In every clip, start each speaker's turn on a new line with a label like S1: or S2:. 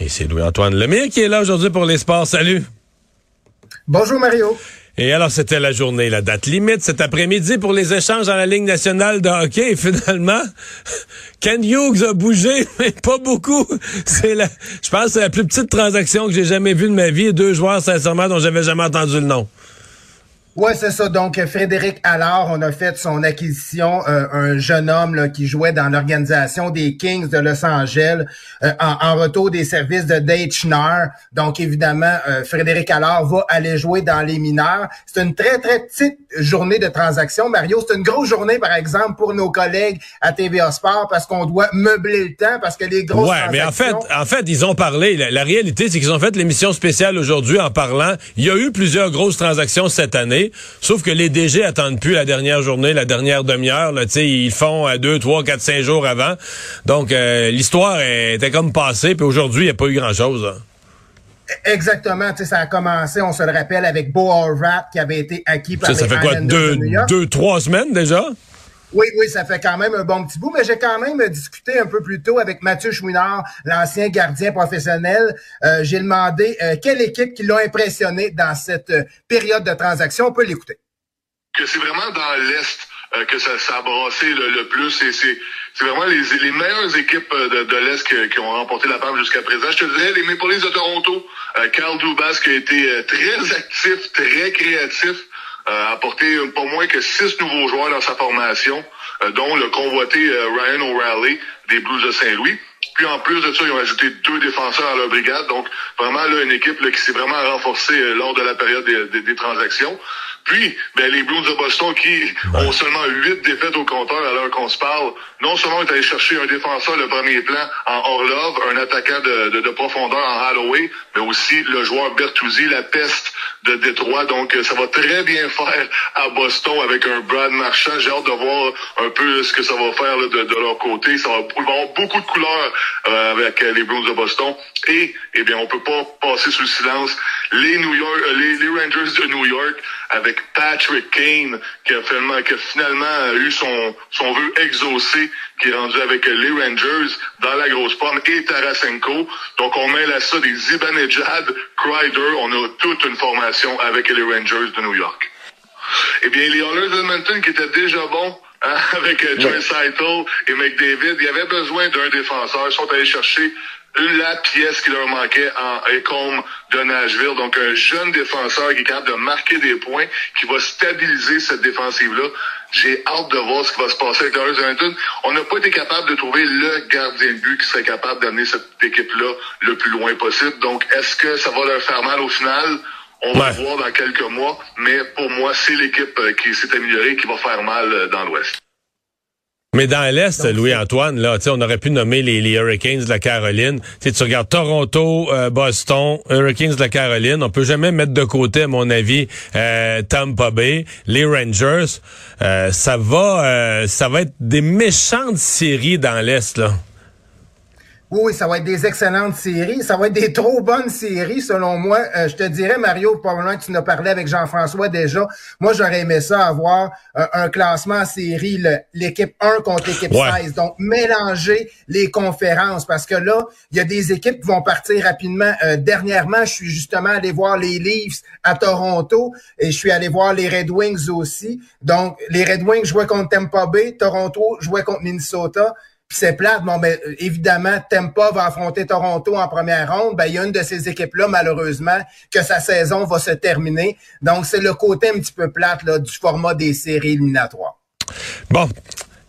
S1: Et c'est Louis-Antoine Lemire qui est là aujourd'hui pour les sports. Salut!
S2: Bonjour Mario.
S1: Et alors, c'était la journée, la date limite cet après-midi pour les échanges dans la Ligue nationale de hockey. Et finalement, Ken Hughes a bougé, mais pas beaucoup. C'est la, je pense que c'est la plus petite transaction que j'ai jamais vue de ma vie. Deux joueurs, sincèrement, dont j'avais jamais entendu le nom.
S2: Ouais, c'est ça. Donc, Frédéric Allard, on a fait son acquisition, euh, un jeune homme là, qui jouait dans l'organisation des Kings de Los Angeles euh, en, en, retour des services de Dave Schnarr. Donc, évidemment, euh, Frédéric Allard va aller jouer dans les mineurs. C'est une très, très petite journée de transaction, Mario. C'est une grosse journée, par exemple, pour nos collègues à TVA Sport parce qu'on doit meubler le temps parce que les grosses
S1: Ouais, mais en fait, en fait, ils ont parlé. La, la réalité, c'est qu'ils ont fait l'émission spéciale aujourd'hui en parlant. Il y a eu plusieurs grosses transactions cette année. Sauf que les DG attendent plus la dernière journée, la dernière demi-heure. Là, ils font à deux, trois, quatre, cinq jours avant. Donc, euh, l'histoire était comme passée. Puis aujourd'hui, il n'y a pas eu grand-chose. hein.
S2: Exactement, tu sais, ça a commencé, on se le rappelle, avec Bo Rat qui avait été acquis par
S1: Ça, ça
S2: les
S1: fait quoi, deux, deux, trois semaines déjà?
S2: Oui, oui, ça fait quand même un bon petit bout, mais j'ai quand même discuté un peu plus tôt avec Mathieu Chouinard, l'ancien gardien professionnel. Euh, j'ai demandé euh, quelle équipe qui l'a impressionné dans cette euh, période de transaction. On peut l'écouter.
S3: Que c'est vraiment dans l'Est euh, que ça, ça a le, plus et c'est c'est vraiment les, les meilleures équipes euh, de, de l'Est qui ont remporté la palme jusqu'à présent. Je te dirais les Maple Leafs de Toronto, Carl Dubas qui a été très actif, très créatif, a apporté euh, pas moins que six nouveaux joueurs dans sa formation, euh, dont le convoité euh, Ryan O'Reilly des Blues de Saint-Louis. Puis en plus de ça, ils ont ajouté deux défenseurs à leur brigade. Donc vraiment là une équipe là, qui s'est vraiment renforcée euh, lors de la période des transactions. Puis, ben, les Blues de Boston qui ont seulement huit défaites au compteur à l'heure qu'on se parle, non seulement est allé chercher un défenseur le premier plan en Orlov, un attaquant de, de, de profondeur en Holloway, mais aussi le joueur Bertuzzi, la peste de Détroit. Donc, ça va très bien faire à Boston avec un Brad Marchand. J'ai hâte de voir un peu ce que ça va faire là, de, de leur côté. Ça va, avoir beaucoup de couleurs euh, avec les Blues de Boston. Et, eh bien, on peut pas passer sous le silence les New York, euh, les, les Rangers de New York avec Patrick Kane qui a finalement, qui a finalement eu son, son vœu exaucé, qui est rendu avec euh, les Rangers dans la grosse pomme et Tarasenko. Donc on mêle à ça des Zibanejad, Kreider, on a toute une formation avec les Rangers de New York. Eh bien, les Oilers d'Edmonton qui étaient déjà bons avec euh, Joy Saito et McDavid, il y avait besoin d'un défenseur. Ils sont allés chercher la pièce qui leur manquait en Ecom de Nashville. Donc, un jeune défenseur qui est capable de marquer des points, qui va stabiliser cette défensive-là. J'ai hâte de voir ce qui va se passer avec Oilers d'Edmonton. On n'a pas été capable de trouver le gardien de but qui serait capable d'amener cette équipe-là le plus loin possible. Donc, est-ce que ça va leur faire mal au final? On va
S1: Ouais.
S3: voir dans quelques mois, mais pour moi, c'est l'équipe euh, qui s'est améliorée qui va faire mal euh, dans l'Ouest.
S1: Mais dans l'Est, Louis-Antoine, là, tu sais, on aurait pu nommer les, les Hurricanes de la Caroline. Tu sais, tu regardes Toronto, euh, Boston, Hurricanes de la Caroline. On peut jamais mettre de côté, à mon avis, euh, Tampa Bay, les Rangers. Euh, ça va, euh, ça va être des méchantes séries dans l'Est, là.
S2: Oui, ça va être des excellentes séries. Ça va être des trop bonnes séries, selon moi. Euh, je te dirais, Mario, probablement que tu n'as parlé avec Jean-François déjà. Moi, j'aurais aimé ça avoir euh, un classement en série, l'équipe 1 contre l'équipe
S1: Ouais.
S2: 16. Donc, mélanger les conférences parce que là, il y a des équipes qui vont partir rapidement. Euh, dernièrement, je suis justement allé voir les Leafs à Toronto et je suis allé voir les Red Wings aussi. Donc, les Red Wings jouaient contre Tampa Bay, Toronto jouait contre Minnesota. C'est plate, bon, ben, euh, évidemment, Tampa va affronter Toronto en première ronde. Ben, il y a une de ces équipes-là, malheureusement, que sa saison va se terminer. Donc, c'est le côté un petit peu plate là, du format des séries éliminatoires.
S1: Bon.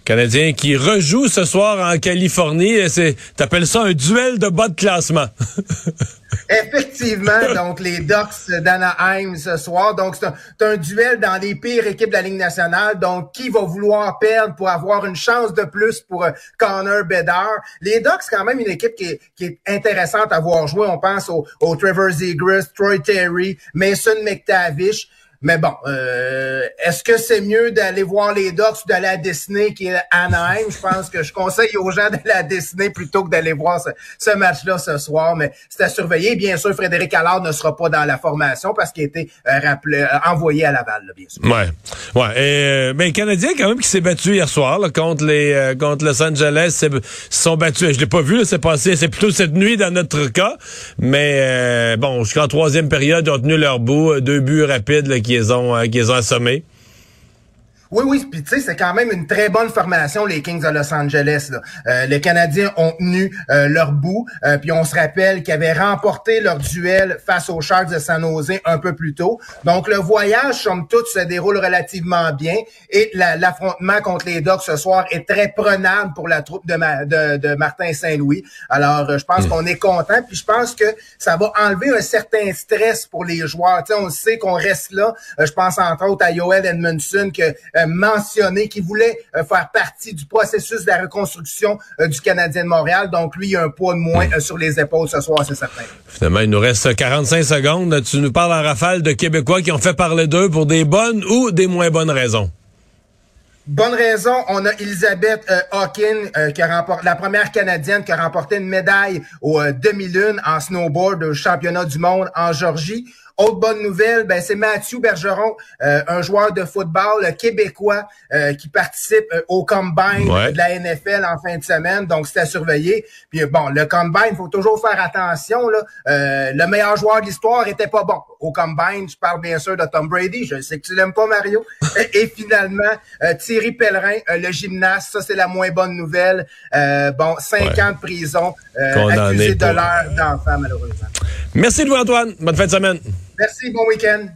S1: Canadien qui rejoue ce soir en Californie. T'appelles ça un duel de bas de classement.
S2: Effectivement, donc les Ducks d'Anaheim ce soir. Donc c'est un, duel dans les pires équipes de la Ligue nationale. Donc qui va vouloir perdre pour avoir une chance de plus pour euh, Connor Bedard? Les Ducks, quand même une équipe qui est, intéressante à voir jouer. On pense au, au Trevor Zegras, Troy Terry, Mason McTavish. Mais bon, euh, est-ce que c'est mieux d'aller voir les Ducks ou d'aller à Disney qui est à Anaheim? Je pense que je conseille aux gens d'aller à Disney plutôt que d'aller voir ce, match-là ce soir. Mais c'est à surveiller. Bien sûr, Frédéric Allard ne sera pas dans la formation parce qu'il a été euh, rappelé, euh, envoyé à Laval, bien sûr.
S1: Ouais. Ouais. Et, mais le Canadien, quand même, qui s'est battu hier soir contre les contre Los Angeles, se sont battus. Je l'ai pas vu, c'est passé, c'est plutôt cette nuit dans notre cas. Mais bon, jusqu'en troisième période, ils ont tenu leur bout. Deux buts rapides là, qui qu'ils ont, euh, qu'ils ont assommés.
S2: Oui, oui, puis tu sais, c'est quand même une très bonne formation, les Kings de Los Angeles. Euh, les Canadiens ont tenu euh, leur bout, euh, puis on se rappelle qu'ils avaient remporté leur duel face aux Sharks de San Jose un peu plus tôt. Donc le voyage, somme toute, se déroule relativement bien, et l'affrontement contre les Ducks ce soir est très prenable pour la troupe de, de, de Martin Saint-Louis. Alors, je pense hmm. qu'on est content, puis je pense que ça va enlever un certain stress pour les joueurs. Tu sais, on sait qu'on reste là. je pense entre autres à Yoel Edmondson que euh, mentionné qu'il voulait euh, faire partie du processus de la reconstruction euh, du Canadien de Montréal. Donc, lui, il a un poids de moins sur les épaules ce soir, c'est certain.
S1: Finalement, il nous reste 45 secondes. Tu nous parles en rafale de Québécois qui ont fait parler d'eux pour des bonnes ou des moins bonnes raisons.
S2: Bonne raison, on a Elisabeth Hawkin, qui a remporté la première canadienne qui a remporté une médaille au demi-lune en snowboard au championnat du monde en Georgie. Autre bonne nouvelle, ben, c'est Mathieu Bergeron, euh, un joueur de football québécois euh, qui participe euh, au combine de la NFL en fin de semaine. Donc, c'est à surveiller. Puis bon, le combine, il faut toujours faire attention. Là. le meilleur joueur de l'histoire était pas bon. Au combine, je parle bien sûr de Tom Brady. Je sais que tu l'aimes pas, Mario. Et, finalement, Thierry Pellerin, le gymnaste, ça c'est la moins bonne nouvelle. bon, cinq ans de prison, accusé de l'heure d'enfant, malheureusement.
S1: Merci Louis-Antoine. Bonne fin de semaine.
S2: Merci, bon week-end.